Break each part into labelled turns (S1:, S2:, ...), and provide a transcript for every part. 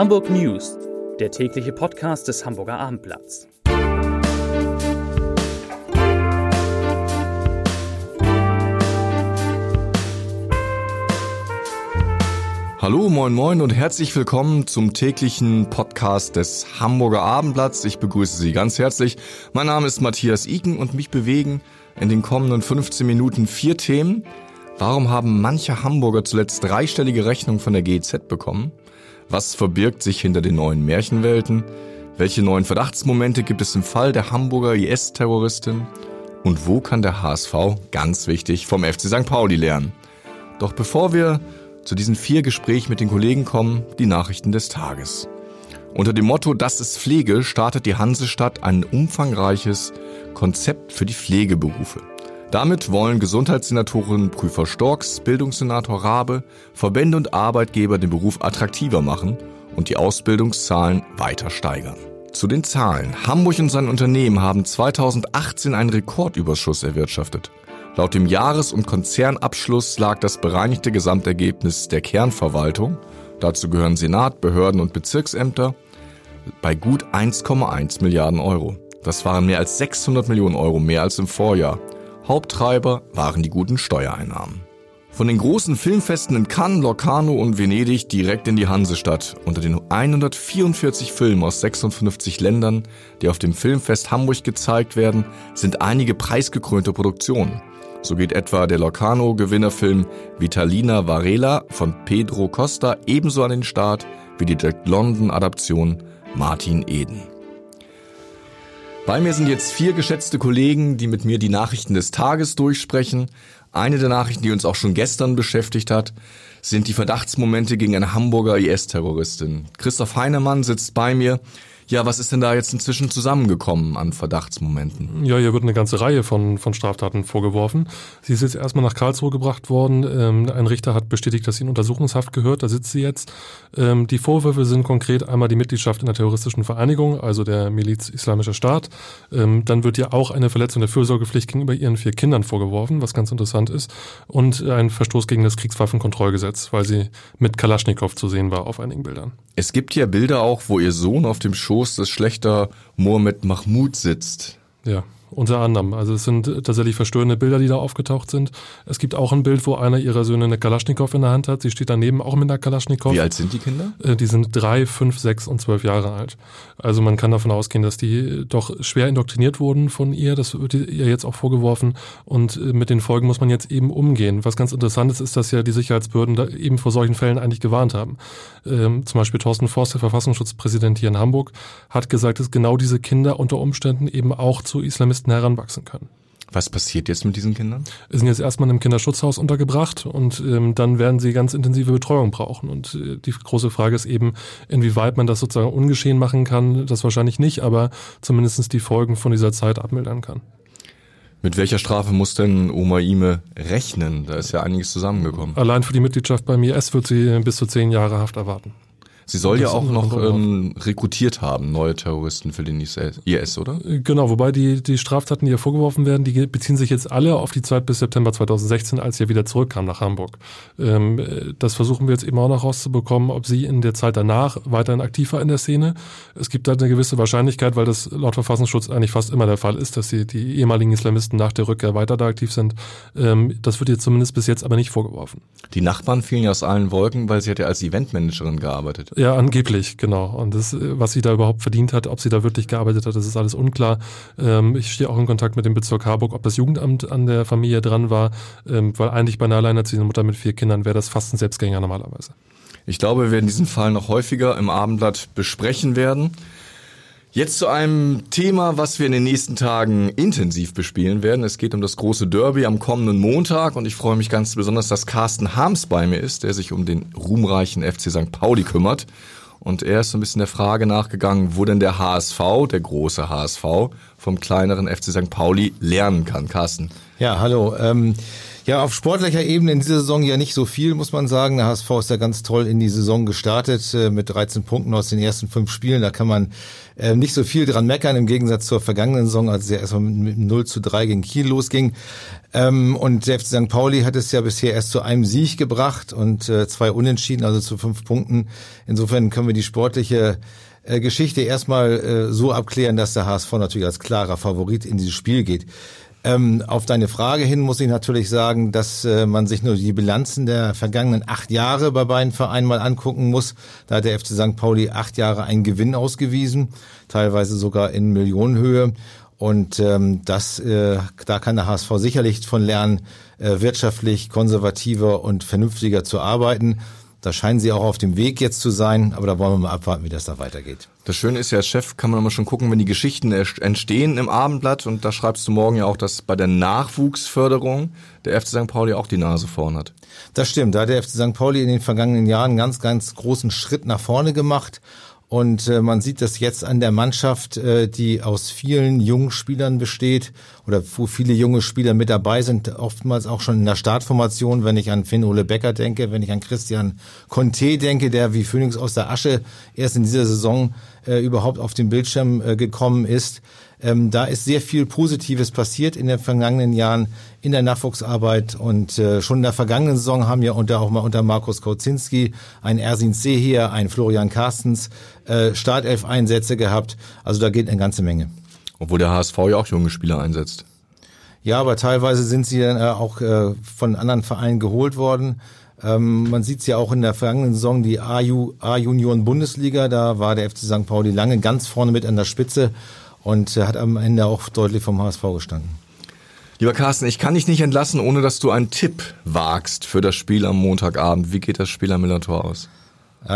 S1: Hamburg News, der tägliche Podcast des Hamburger Abendblatts.
S2: Hallo, moin, moin und herzlich willkommen zum täglichen Podcast des Hamburger Abendblatts. Ich begrüße Sie ganz herzlich. Mein Name ist Matthias Iken und mich bewegen in den kommenden 15 Minuten vier Themen. Warum haben manche Hamburger zuletzt dreistellige Rechnungen von der GEZ bekommen? Was verbirgt sich hinter den neuen Märchenwelten? Welche neuen Verdachtsmomente gibt es im Fall der Hamburger IS-Terroristin? Und wo kann der HSV, ganz wichtig, vom FC St. Pauli lernen? Doch bevor wir zu diesen vier Gesprächen mit den Kollegen kommen, die Nachrichten des Tages. Unter dem Motto Das ist Pflege startet die Hansestadt ein umfangreiches Konzept für die Pflegeberufe. Damit wollen Gesundheitssenatorin Prüfer Storks, Bildungssenator Rabe, Verbände und Arbeitgeber den Beruf attraktiver machen und die Ausbildungszahlen weiter steigern. Zu den Zahlen. Hamburg und sein Unternehmen haben 2018 einen Rekordüberschuss erwirtschaftet. Laut dem Jahres- und Konzernabschluss lag das bereinigte Gesamtergebnis der Kernverwaltung, dazu gehören Senat, Behörden und Bezirksämter, bei gut 1,1 Milliarden Euro. Das waren mehr als 600 Millionen Euro mehr als im Vorjahr. Haupttreiber waren die guten Steuereinnahmen. Von den großen Filmfesten in Cannes, Locarno und Venedig direkt in die Hansestadt. Unter den 144 Filmen aus 56 Ländern, die auf dem Filmfest Hamburg gezeigt werden, sind einige preisgekrönte Produktionen. So geht etwa der Locarno-Gewinnerfilm Vitalina Varela von Pedro Costa ebenso an den Start wie die Jack London-Adaption Martin Eden. Bei mir sind jetzt vier geschätzte Kollegen, die mit mir die Nachrichten des Tages durchsprechen. Eine der Nachrichten, die uns auch schon gestern beschäftigt hat, sind die Verdachtsmomente gegen eine Hamburger IS-Terroristin. Christoph Heinemann sitzt bei mir. Ja, was ist denn da jetzt inzwischen zusammengekommen an Verdachtsmomenten?
S3: Ja, hier wird eine ganze Reihe von, von Straftaten vorgeworfen. Sie ist jetzt erstmal nach Karlsruhe gebracht worden. Ähm, ein Richter hat bestätigt, dass sie in Untersuchungshaft gehört. Da sitzt sie jetzt. Ähm, die Vorwürfe sind konkret einmal die Mitgliedschaft in der terroristischen Vereinigung, also der Miliz Islamischer Staat. Ähm, dann wird ihr auch eine Verletzung der Fürsorgepflicht gegenüber ihren vier Kindern vorgeworfen, was ganz interessant ist. Und ein Verstoß gegen das Kriegswaffenkontrollgesetz, weil sie mit Kalaschnikow zu sehen war auf einigen Bildern.
S2: Es gibt ja Bilder auch, wo ihr Sohn auf dem Schoß des Schlechter Mohammed Mahmoud sitzt.
S3: Ja. Unter anderem. Also es sind tatsächlich verstörende Bilder, die da aufgetaucht sind. Es gibt auch ein Bild, wo einer ihrer Söhne eine Kalaschnikow in der Hand hat. Sie steht daneben auch mit einer Kalaschnikow.
S2: Wie alt sind die Kinder?
S3: Äh, die sind drei, fünf, sechs und zwölf Jahre alt. Also man kann davon ausgehen, dass die doch schwer indoktriniert wurden von ihr. Das wird ihr jetzt auch vorgeworfen. Und äh, mit den Folgen muss man jetzt eben umgehen. Was ganz interessant ist, ist, dass ja die Sicherheitsbehörden da eben vor solchen Fällen eigentlich gewarnt haben. Ähm, zum Beispiel Thorsten Forst, der Verfassungsschutzpräsident hier in Hamburg, hat gesagt, dass genau diese Kinder unter Umständen eben auch zu Islamisten Terroristen heranwachsen können.
S2: Was passiert jetzt mit diesen Kindern?
S3: Sie sind jetzt erstmal im Kinderschutzhaus untergebracht und ähm, dann werden sie ganz intensive Betreuung brauchen. Und äh, die große Frage ist eben, inwieweit man das sozusagen ungeschehen machen kann. Das wahrscheinlich nicht, aber zumindest die Folgen von dieser Zeit abmildern kann.
S2: Mit welcher Strafe muss denn Oma Ime rechnen? Da ist ja einiges zusammengekommen.
S3: Allein für die Mitgliedschaft beim IS wird sie bis zu zehn Jahre Haft erwarten.
S2: Sie soll ja auch noch ähm, rekrutiert haben, neue Terroristen für den IS, oder?
S3: Genau, wobei die, die Straftaten, die ihr vorgeworfen werden, die beziehen sich jetzt alle auf die Zeit bis September 2016, als sie wieder zurückkam nach Hamburg. Ähm, das versuchen wir jetzt eben auch noch rauszubekommen, ob sie in der Zeit danach weiterhin aktiv war in der Szene. Es gibt da eine gewisse Wahrscheinlichkeit, weil das laut Verfassungsschutz eigentlich fast immer der Fall ist, dass sie, die ehemaligen Islamisten nach der Rückkehr weiter da aktiv sind. Ähm, das wird ihr zumindest bis jetzt aber nicht vorgeworfen.
S2: Die Nachbarn fielen ja aus allen Wolken, weil sie hat ja als Eventmanagerin gearbeitet.
S3: Ja, angeblich, genau. Und das, was sie da überhaupt verdient hat, ob sie da wirklich gearbeitet hat, das ist alles unklar. Ähm, ich stehe auch in Kontakt mit dem Bezirk Harburg, ob das Jugendamt an der Familie dran war, ähm, weil eigentlich bei einer alleinerziehenden Mutter mit vier Kindern wäre das fast ein Selbstgänger normalerweise.
S2: Ich glaube, wir werden diesen Fall noch häufiger im Abendblatt besprechen werden. Jetzt zu einem Thema, was wir in den nächsten Tagen intensiv bespielen werden. Es geht um das große Derby am kommenden Montag und ich freue mich ganz besonders, dass Carsten Harms bei mir ist, der sich um den ruhmreichen FC St. Pauli kümmert. Und er ist so ein bisschen der Frage nachgegangen, wo denn der HSV, der große HSV, vom kleineren FC St. Pauli lernen kann. Carsten.
S4: Ja, hallo. Ähm Ja, auf sportlicher Ebene in dieser Saison ja nicht so viel, muss man sagen. Der HSV ist ja ganz toll in die Saison gestartet äh, mit 13 Punkten aus den ersten fünf Spielen. Da kann man äh, nicht so viel dran meckern im Gegensatz zur vergangenen Saison, als es ja erstmal mit 0 zu 3 gegen Kiel losging. Ähm, und FC St. Pauli hat es ja bisher erst zu einem Sieg gebracht und äh, zwei Unentschieden, also zu fünf Punkten. Insofern können wir die sportliche Geschichte erstmal so abklären, dass der HSV natürlich als klarer Favorit in dieses Spiel geht. Ähm, auf deine Frage hin muss ich natürlich sagen, dass äh, man sich nur die Bilanzen der vergangenen acht Jahre bei beiden Vereinen mal angucken muss. Da hat der FC St. Pauli acht Jahre einen Gewinn ausgewiesen, teilweise sogar in Millionenhöhe. Und ähm, das, äh, da kann der HSV sicherlich von lernen, äh, wirtschaftlich konservativer und vernünftiger zu arbeiten. Da scheinen sie auch auf dem Weg jetzt zu sein, aber da wollen wir mal abwarten, wie das da weitergeht.
S2: Das Schöne ist ja, als Chef kann man immer schon gucken, wenn die Geschichten entstehen im Abendblatt und da schreibst du morgen ja auch, dass bei der Nachwuchsförderung der FC St. Pauli auch die Nase vorn hat.
S4: Das stimmt, da hat der FC St. Pauli in den vergangenen Jahren einen ganz, ganz großen Schritt nach vorne gemacht und äh, man sieht das jetzt an der Mannschaft, äh, die aus vielen jungen Spielern besteht oder wo viele junge Spieler mit dabei sind, oftmals auch schon in der Startformation, wenn ich an Finn Ole Becker denke, wenn ich an Christian Conte denke, der wie Phoenix aus der Asche erst in dieser Saison äh, überhaupt auf den Bildschirm äh, gekommen ist. Ähm, da ist sehr viel Positives passiert in den vergangenen Jahren in der Nachwuchsarbeit und äh, schon in der vergangenen Saison haben wir unter auch mal unter Markus Kozinski, ein Ersin hier, ein Florian Carstens äh, Startelf-Einsätze gehabt. Also da geht eine ganze Menge.
S2: Obwohl der HSV ja auch junge Spieler einsetzt.
S4: Ja, aber teilweise sind sie dann äh, auch äh, von anderen Vereinen geholt worden. Ähm, man sieht es ja auch in der vergangenen Saison, die A-Junioren-Bundesliga, da war der FC St. Pauli lange ganz vorne mit an der Spitze und hat am Ende auch deutlich vom HSV gestanden.
S2: Lieber Carsten, ich kann dich nicht entlassen, ohne dass du einen Tipp wagst für das Spiel am Montagabend. Wie geht das Spiel am Millantor aus?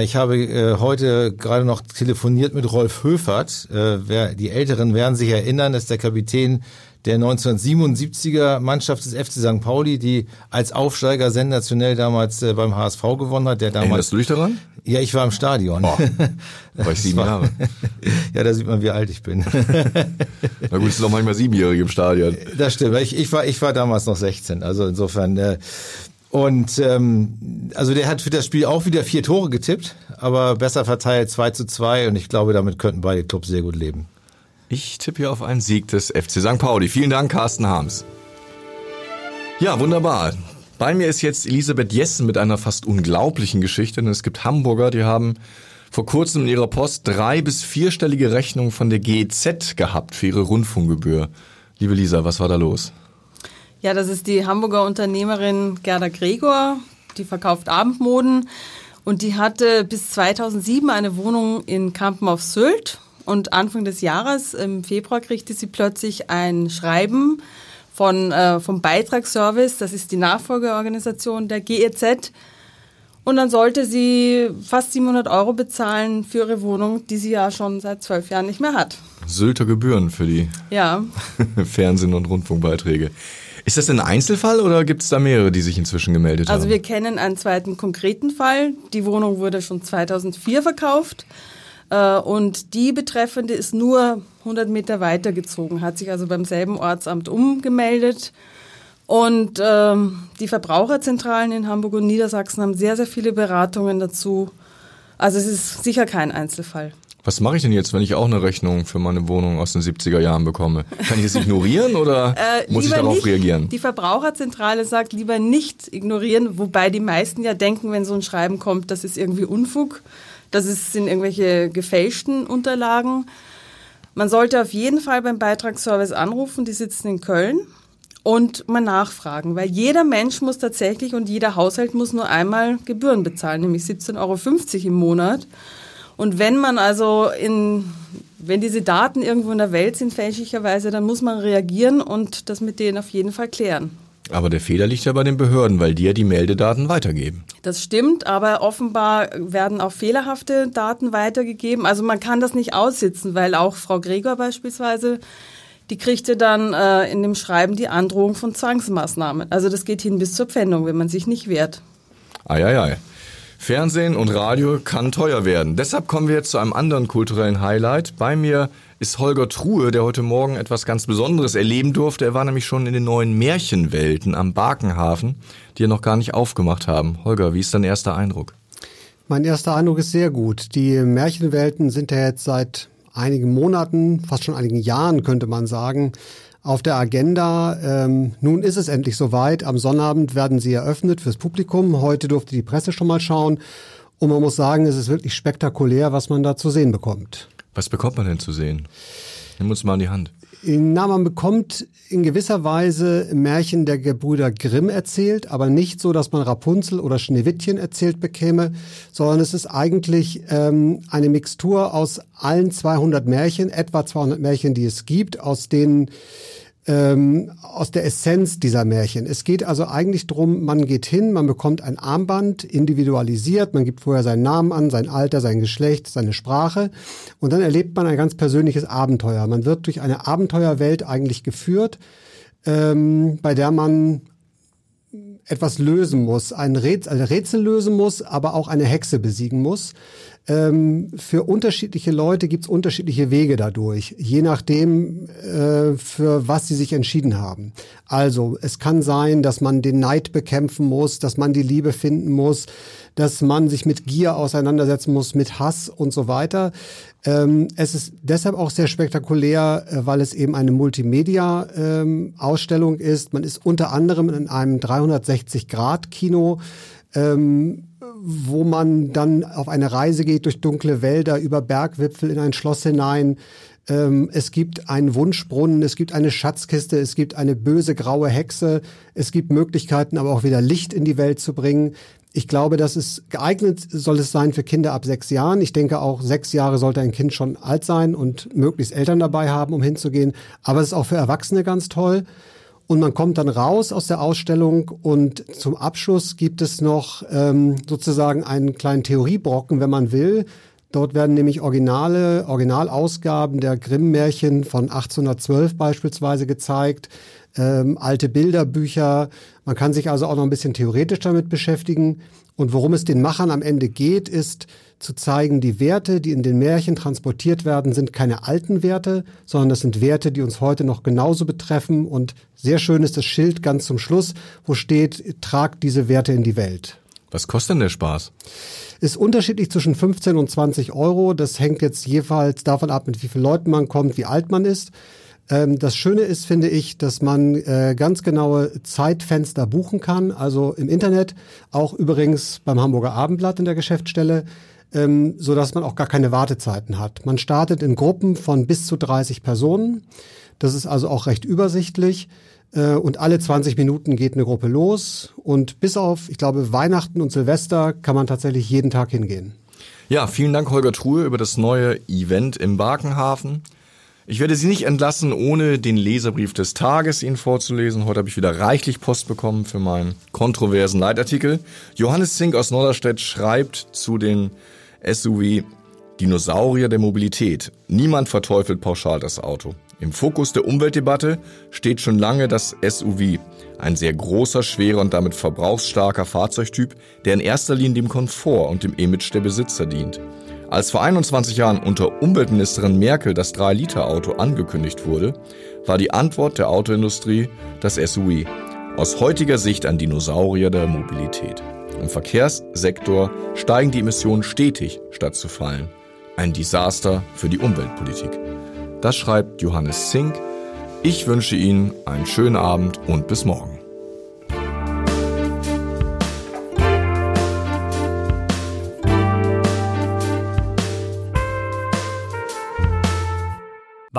S4: Ich habe äh, heute gerade noch telefoniert mit Rolf Höfert. Äh, wer, die Älteren werden sich erinnern, ist der Kapitän der 1977er Mannschaft des FC St. Pauli, die als Aufsteiger sensationell damals äh, beim HSV gewonnen hat. Der damals,
S2: Erinnerst du dich daran?
S4: Ja, ich war im Stadion.
S2: Oh, war ich sieben Jahre.
S4: ja, da sieht man, wie alt ich bin.
S2: Na gut, es sind auch manchmal Siebenjährige im Stadion.
S4: Das stimmt. Ich, ich, war, ich war damals noch 16. Also insofern. Äh, und ähm, also der hat für das Spiel auch wieder vier Tore getippt, aber besser verteilt 2 zu 2 und ich glaube, damit könnten beide Clubs sehr gut leben.
S2: Ich tippe hier auf einen Sieg des FC St. Pauli. Vielen Dank, Carsten Harms. Ja, wunderbar. Bei mir ist jetzt Elisabeth Jessen mit einer fast unglaublichen Geschichte. Denn es gibt Hamburger, die haben vor kurzem in ihrer Post drei- bis vierstellige Rechnungen von der GEZ gehabt für ihre Rundfunkgebühr. Liebe Lisa, was war da los?
S5: Ja, das ist die Hamburger Unternehmerin Gerda Gregor, die verkauft Abendmoden und die hatte bis 2007 eine Wohnung in Kampen auf Sylt und Anfang des Jahres, im Februar, kriegte sie plötzlich ein Schreiben von, äh, vom Beitragsservice, das ist die Nachfolgeorganisation der GEZ, und dann sollte sie fast 700 Euro bezahlen für ihre Wohnung, die sie ja schon seit zwölf Jahren nicht mehr hat.
S2: Sylter Gebühren für die
S5: ja.
S2: Fernsehen- und Rundfunkbeiträge. Ist das ein Einzelfall oder gibt es da mehrere, die sich inzwischen gemeldet
S5: also
S2: haben?
S5: Also wir kennen einen zweiten konkreten Fall. Die Wohnung wurde schon 2004 verkauft äh, und die Betreffende ist nur 100 Meter weitergezogen, hat sich also beim selben Ortsamt umgemeldet. Und ähm, die Verbraucherzentralen in Hamburg und Niedersachsen haben sehr, sehr viele Beratungen dazu. Also es ist sicher kein Einzelfall.
S2: Was mache ich denn jetzt, wenn ich auch eine Rechnung für meine Wohnung aus den 70er Jahren bekomme? Kann ich das ignorieren oder äh, muss ich darauf
S5: nicht.
S2: reagieren?
S5: Die Verbraucherzentrale sagt lieber nicht ignorieren, wobei die meisten ja denken, wenn so ein Schreiben kommt, das ist irgendwie Unfug, das ist, sind irgendwelche gefälschten Unterlagen. Man sollte auf jeden Fall beim Beitragsservice anrufen, die sitzen in Köln und mal nachfragen, weil jeder Mensch muss tatsächlich und jeder Haushalt muss nur einmal Gebühren bezahlen, nämlich 17,50 Euro im Monat. Und wenn man also in, wenn diese Daten irgendwo in der Welt sind, fälschlicherweise, dann muss man reagieren und das mit denen auf jeden Fall klären.
S2: Aber der Fehler liegt ja bei den Behörden, weil die ja die Meldedaten weitergeben.
S5: Das stimmt, aber offenbar werden auch fehlerhafte Daten weitergegeben. Also man kann das nicht aussitzen, weil auch Frau Gregor beispielsweise, die kriegte dann äh, in dem Schreiben die Androhung von Zwangsmaßnahmen. Also das geht hin bis zur Pfändung, wenn man sich nicht wehrt.
S2: Eieiei. Fernsehen und Radio kann teuer werden. Deshalb kommen wir jetzt zu einem anderen kulturellen Highlight. Bei mir ist Holger Truhe, der heute Morgen etwas ganz Besonderes erleben durfte. Er war nämlich schon in den neuen Märchenwelten am Barkenhafen, die er noch gar nicht aufgemacht haben. Holger, wie ist dein erster Eindruck?
S6: Mein erster Eindruck ist sehr gut. Die Märchenwelten sind ja jetzt seit einigen Monaten, fast schon einigen Jahren könnte man sagen, auf der Agenda. Ähm, nun ist es endlich soweit. Am Sonnabend werden sie eröffnet fürs Publikum. Heute durfte die Presse schon mal schauen. Und man muss sagen, es ist wirklich spektakulär, was man da zu sehen bekommt.
S2: Was bekommt man denn zu sehen? Nimm uns mal in die Hand.
S6: Na, man bekommt in gewisser Weise Märchen der Gebrüder Grimm erzählt, aber nicht so, dass man Rapunzel oder Schneewittchen erzählt bekäme, sondern es ist eigentlich ähm, eine Mixtur aus allen 200 Märchen, etwa 200 Märchen, die es gibt, aus denen ähm, aus der Essenz dieser Märchen. Es geht also eigentlich drum, man geht hin, man bekommt ein Armband, individualisiert, man gibt vorher seinen Namen an, sein Alter, sein Geschlecht, seine Sprache und dann erlebt man ein ganz persönliches Abenteuer. Man wird durch eine Abenteuerwelt eigentlich geführt, ähm, bei der man etwas lösen muss, ein Rätsel, ein Rätsel lösen muss, aber auch eine Hexe besiegen muss. Ähm, für unterschiedliche Leute gibt's unterschiedliche Wege dadurch, je nachdem, äh, für was sie sich entschieden haben. Also es kann sein, dass man den Neid bekämpfen muss, dass man die Liebe finden muss, dass man sich mit Gier auseinandersetzen muss, mit Hass und so weiter. Ähm, es ist deshalb auch sehr spektakulär, äh, weil es eben eine Multimedia-Ausstellung ähm, ist. Man ist unter anderem in einem 360-Grad-Kino. Ähm, wo man dann auf eine Reise geht durch dunkle Wälder, über Bergwipfel in ein Schloss hinein. Ähm, es gibt einen Wunschbrunnen, es gibt eine Schatzkiste, es gibt eine böse graue Hexe, es gibt Möglichkeiten, aber auch wieder Licht in die Welt zu bringen. Ich glaube, das ist geeignet, soll es sein für Kinder ab sechs Jahren. Ich denke auch, sechs Jahre sollte ein Kind schon alt sein und möglichst Eltern dabei haben, um hinzugehen. Aber es ist auch für Erwachsene ganz toll. Und man kommt dann raus aus der Ausstellung und zum Abschluss gibt es noch ähm, sozusagen einen kleinen Theoriebrocken, wenn man will. Dort werden nämlich Originale, Originalausgaben der Grimm-Märchen von 1812 beispielsweise gezeigt, ähm, alte Bilderbücher. Man kann sich also auch noch ein bisschen theoretisch damit beschäftigen. Und worum es den Machern am Ende geht, ist zu zeigen, die Werte, die in den Märchen transportiert werden, sind keine alten Werte, sondern das sind Werte, die uns heute noch genauso betreffen. Und sehr schön ist das Schild ganz zum Schluss, wo steht, tragt diese Werte in die Welt.
S2: Was kostet denn der Spaß?
S6: Ist unterschiedlich zwischen 15 und 20 Euro. Das hängt jetzt jeweils davon ab, mit wie vielen Leuten man kommt, wie alt man ist. Ähm, das Schöne ist, finde ich, dass man äh, ganz genaue Zeitfenster buchen kann, also im Internet, auch übrigens beim Hamburger Abendblatt in der Geschäftsstelle, ähm, so dass man auch gar keine Wartezeiten hat. Man startet in Gruppen von bis zu 30 Personen. Das ist also auch recht übersichtlich. Äh, und alle 20 Minuten geht eine Gruppe los. Und bis auf, ich glaube, Weihnachten und Silvester kann man tatsächlich jeden Tag hingehen.
S2: Ja, vielen Dank, Holger Truhe, über das neue Event im Barkenhafen. Ich werde Sie nicht entlassen, ohne den Leserbrief des Tages Ihnen vorzulesen. Heute habe ich wieder reichlich Post bekommen für meinen kontroversen Leitartikel. Johannes Zink aus Norderstedt schreibt zu den SUV Dinosaurier der Mobilität. Niemand verteufelt pauschal das Auto. Im Fokus der Umweltdebatte steht schon lange das SUV, ein sehr großer, schwerer und damit verbrauchsstarker Fahrzeugtyp, der in erster Linie dem Komfort und dem Image der Besitzer dient. Als vor 21 Jahren unter Umweltministerin Merkel das 3-Liter-Auto angekündigt wurde, war die Antwort der Autoindustrie das SUV. Aus heutiger Sicht ein Dinosaurier der Mobilität. Im Verkehrssektor steigen die Emissionen stetig, statt zu fallen. Ein Desaster für die Umweltpolitik. Das schreibt Johannes Zink. Ich wünsche Ihnen einen schönen Abend und bis morgen.